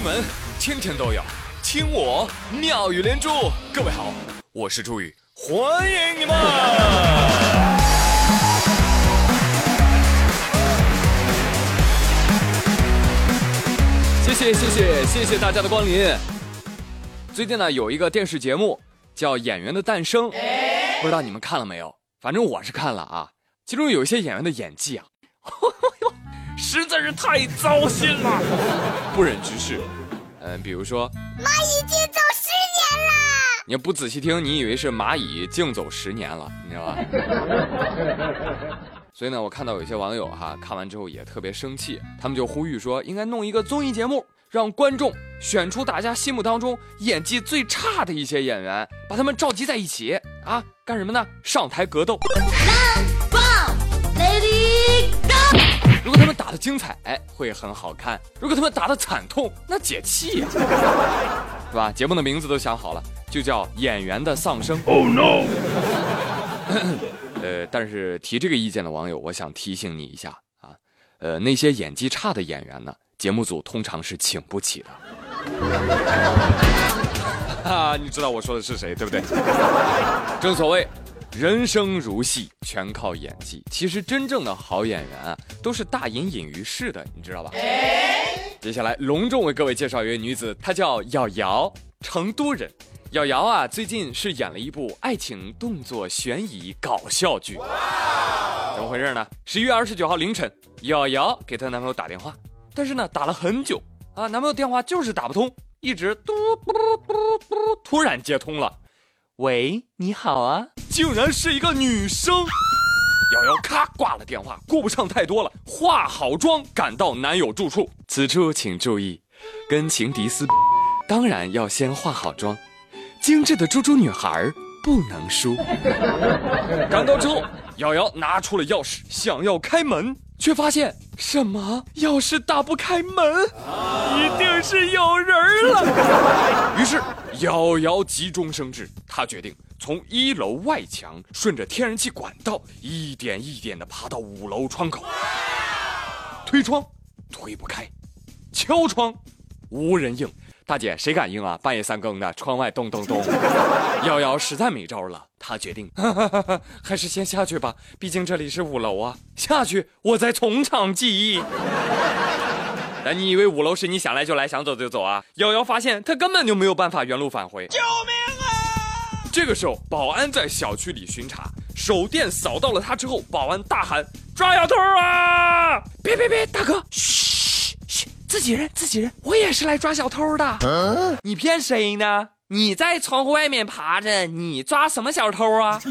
新闻天天都有，听我妙语连珠。各位好，我是朱宇，欢迎你们！谢谢谢谢谢谢大家的光临。最近呢，有一个电视节目叫《演员的诞生》，不知道你们看了没有？反正我是看了啊。其中有一些演员的演技啊，实在是太糟心了，不忍直视。嗯，比如说，蚂蚁竞走十年了。你要不仔细听，你以为是蚂蚁竞走十年了，你知道吧？所以呢，我看到有些网友哈，看完之后也特别生气，他们就呼吁说，应该弄一个综艺节目，让观众选出大家心目当中演技最差的一些演员，把他们召集在一起啊，干什么呢？上台格斗。精彩，会很好看；如果他们打的惨痛，那解气呀，是吧？节目的名字都想好了，就叫《演员的丧生》。Oh no！呃，但是提这个意见的网友，我想提醒你一下啊，呃，那些演技差的演员呢，节目组通常是请不起的。哈，你知道我说的是谁，对不对？正所谓。人生如戏，全靠演技。其实真正的好演员啊，都是大隐隐于市的，你知道吧？接下来隆重为各位介绍一位女子，她叫瑶瑶，成都人。瑶瑶啊，最近是演了一部爱情动作悬疑搞笑剧。怎么回事呢？十一月二十九号凌晨，瑶瑶给她男朋友打电话，但是呢，打了很久啊，男朋友电话就是打不通，一直嘟嘟嘟嘟，突然接通了。喂，你好啊！竟然是一个女生，瑶瑶咔挂了电话，顾不上太多了，化好妆赶到男友住处。此处请注意，跟情敌撕，当然要先化好妆。精致的猪猪女孩不能输。赶到之后，瑶瑶拿出了钥匙，想要开门，却发现什么？钥匙打不开门，一定是有人了。于是。瑶瑶急中生智，她决定从一楼外墙顺着天然气管道一点一点地爬到五楼窗口。推窗，推不开；敲窗，无人应。大姐，谁敢应啊？半夜三更的，窗外咚咚咚。瑶瑶实在没招了，她决定 还是先下去吧，毕竟这里是五楼啊。下去，我再从长计议。但你以为五楼是你想来就来想走就走啊？瑶瑶发现她根本就没有办法原路返回。救命啊！这个时候，保安在小区里巡查，手电扫到了他之后，保安大喊：“抓小偷啊！”别别别，大哥，嘘嘘，自己人自己人，我也是来抓小偷的。你骗谁呢？你在窗户外面爬着，你抓什么小偷啊？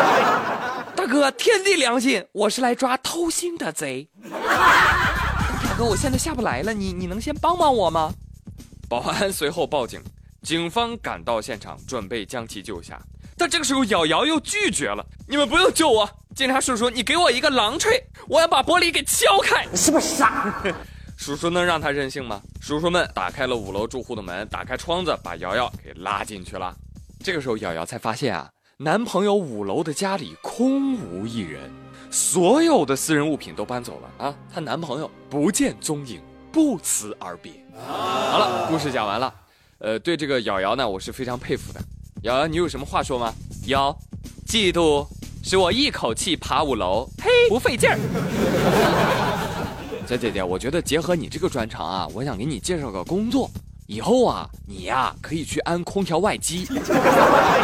大哥，天地良心，我是来抓偷心的贼。大哥，我现在下不来了，你你能先帮帮我吗？保安随后报警，警方赶到现场，准备将其救下。但这个时候，瑶瑶又拒绝了：“你们不用救我，警察叔叔，你给我一个榔锤，我要把玻璃给敲开。”你是不是傻？叔叔能让他任性吗？叔叔们打开了五楼住户的门，打开窗子，把瑶瑶给拉进去了。这个时候，瑶瑶才发现啊，男朋友五楼的家里空无一人。所有的私人物品都搬走了啊！她男朋友不见踪影，不辞而别。好了，故事讲完了。呃，对这个瑶瑶呢，我是非常佩服的。瑶瑶，你有什么话说吗？瑶，嫉妒使我一口气爬五楼，嘿，不费劲儿。小姐姐，我觉得结合你这个专长啊，我想给你介绍个工作。以后啊，你呀可以去安空调外机。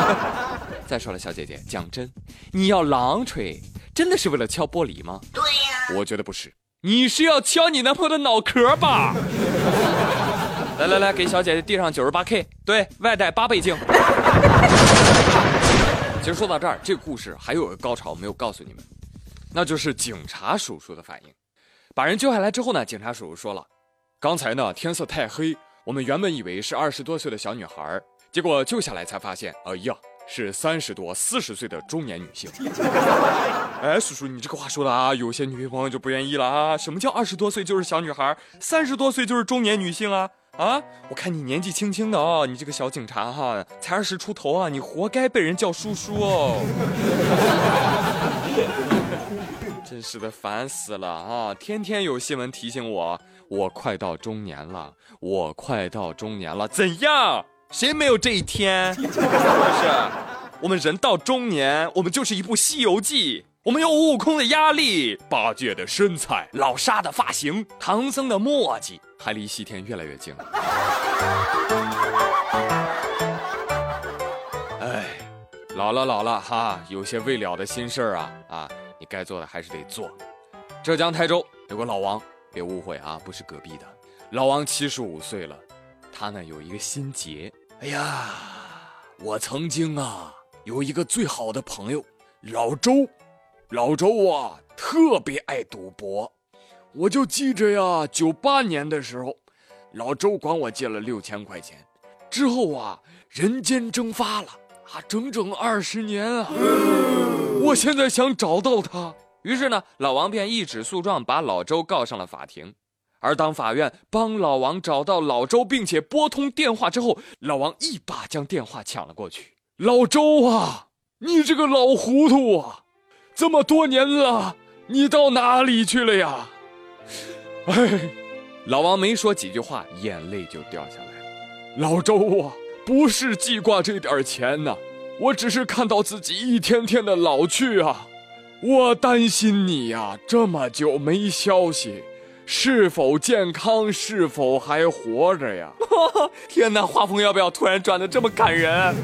再说了，小姐姐，讲真，你要狼锤。真的是为了敲玻璃吗？对呀，我觉得不是，你是要敲你男朋友的脑壳吧？来来来，给小姐姐递上九十八 K，对外带八倍镜。其实说到这儿，这个故事还有个高潮没有告诉你们，那就是警察叔叔的反应。把人救下来之后呢，警察叔叔说了，刚才呢天色太黑，我们原本以为是二十多岁的小女孩，结果救下来才发现，哎呀。是三十多、四十岁的中年女性。哎，叔叔，你这个话说的啊，有些女朋友就不愿意了啊。什么叫二十多岁就是小女孩，三十多岁就是中年女性啊？啊，我看你年纪轻轻的啊，你这个小警察哈，才二十出头啊，你活该被人叫叔叔哦。是的，烦死了啊！天天有新闻提醒我，我快到中年了，我快到中年了，怎样？谁没有这一天？是不是？我们人到中年，我们就是一部《西游记》。我们有悟空的压力，八戒的身材，老沙的发型，唐僧的墨迹，还离西天越来越近了。哎，老了老了哈，有些未了的心事儿啊啊，你该做的还是得做。浙江台州有个老王，别误会啊，不是隔壁的。老王七十五岁了，他呢有一个心结。哎呀，我曾经啊有一个最好的朋友，老周。老周啊，特别爱赌博，我就记着呀。九八年的时候，老周管我借了六千块钱，之后啊，人间蒸发了啊，整整二十年啊。我现在想找到他，于是呢，老王便一纸诉状把老周告上了法庭。而当法院帮老王找到老周，并且拨通电话之后，老王一把将电话抢了过去。老周啊，你这个老糊涂啊！这么多年了，你到哪里去了呀？哎，老王没说几句话，眼泪就掉下来。老周啊，不是记挂这点钱呐，我只是看到自己一天天的老去啊，我担心你呀，这么久没消息，是否健康，是否还活着呀？天哪，画风要不要突然转的这么感人？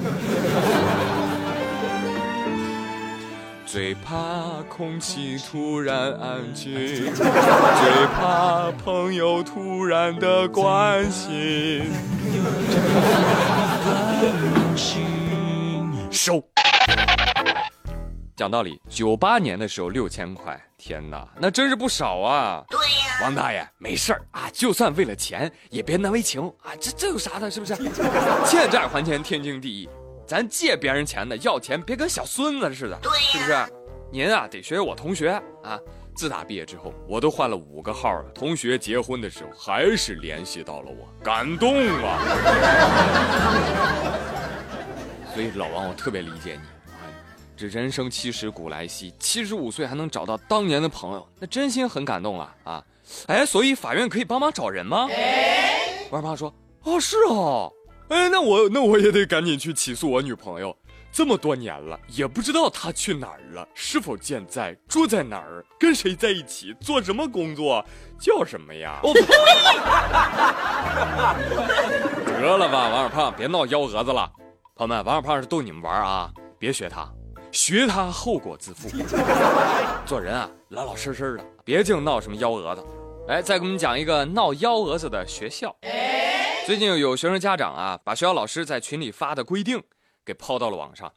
最怕空气突然安静，最怕朋友突然的关心。讲道理，九八年的时候六千块，天哪，那真是不少啊！对呀，王大爷，没事儿啊，就算为了钱，也别难为情啊，这这有啥的，是不是？欠债还钱，天经地义。咱借别人钱的要钱，别跟小孙子似的，是不是？您啊，得学学我同学啊。自打毕业之后，我都换了五个号了。同学结婚的时候，还是联系到了我，感动啊！所以老王，我特别理解你啊。这人生七十古来稀，七十五岁还能找到当年的朋友，那真心很感动啊啊！哎，所以法院可以帮忙找人吗？我二胖说：哦，是哦。哎，那我那我也得赶紧去起诉我女朋友。这么多年了，也不知道她去哪儿了，是否健在，住在哪儿，跟谁在一起，做什么工作，叫什么呀？我呸！得了吧，王二胖，别闹幺蛾子了。朋友们，王二胖是逗你们玩啊，别学他，学他后果自负。做人啊，老老实实的，别净闹什么幺蛾子。哎，再给我们讲一个闹幺蛾子的学校。最近有学生家长啊，把学校老师在群里发的规定给抛到了网上。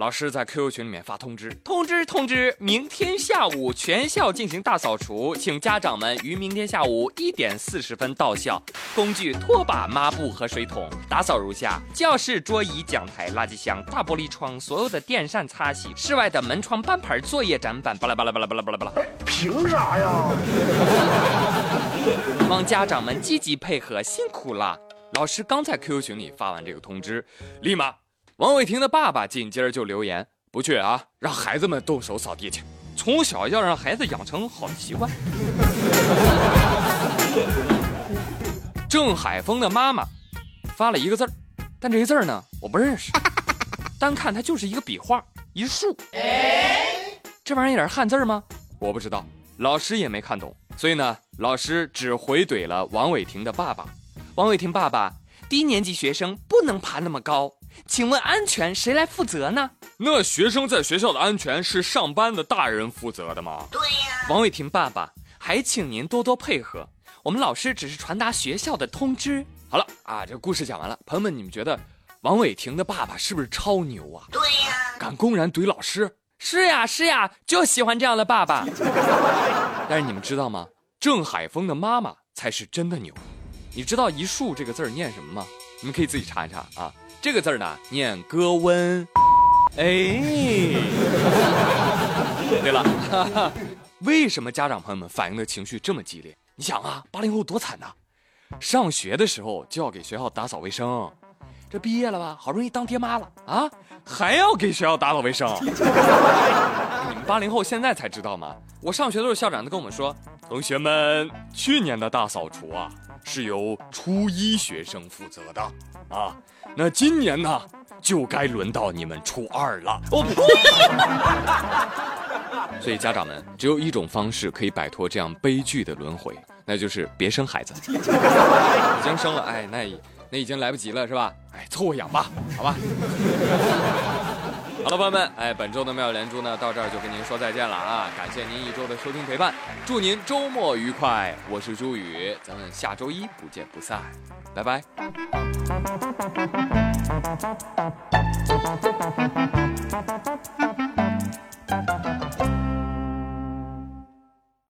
老师在 QQ 群里面发通知：通知通知，明天下午全校进行大扫除，请家长们于明天下午一点四十分到校。工具：拖把、抹布和水桶。打扫如下：教室、桌椅、讲台、垃圾箱、大玻璃窗，所有的电扇擦洗。室外的门窗、班牌、作业展板。巴拉巴拉巴拉巴拉巴拉巴拉。凭啥呀？望家长们积极配合，辛苦了。老师刚在 QQ 群里发完这个通知，立马，王伟霆的爸爸紧接着就留言：不去啊，让孩子们动手扫地去。从小要让孩子养成好的习惯。郑海峰的妈妈发了一个字儿，但这个字儿呢，我不认识。单看它就是一个笔画，一竖。这玩意儿也是汉字吗？我不知道，老师也没看懂，所以呢，老师只回怼了王伟霆的爸爸。王伟霆爸爸，低年级学生不能爬那么高，请问安全谁来负责呢？那学生在学校的安全是上班的大人负责的吗？对呀。王伟霆爸爸，还请您多多配合，我们老师只是传达学校的通知。好了啊，这个故事讲完了，朋友们，你们觉得王伟霆的爸爸是不是超牛啊？对呀，敢公然怼老师。是呀是呀，就喜欢这样的爸爸。但是你们知道吗？郑海峰的妈妈才是真的牛。你知道“一树”这个字儿念什么吗？你们可以自己查一查啊。这个字呢念“歌温”。哎，对了，为什么家长朋友们反应的情绪这么激烈？你想啊，八零后多惨呐！上学的时候就要给学校打扫卫生，这毕业了吧，好不容易当爹妈了啊，还要给学校打扫卫生。你们八零后现在才知道吗？我上学的时候，校长都跟我们说，同学们，去年的大扫除啊，是由初一学生负责的啊，那今年呢，就该轮到你们初二了。我呸！所以家长们只有一种方式可以摆脱这样悲剧的轮回，那就是别生孩子。已经生了，哎，那也那已经来不及了，是吧？哎，凑合养吧，好吧。好了，朋友们，哎，本周的妙连珠呢，到这儿就跟您说再见了啊！感谢您一周的收听陪伴，祝您周末愉快。我是朱宇，咱们下周一不见不散，拜拜。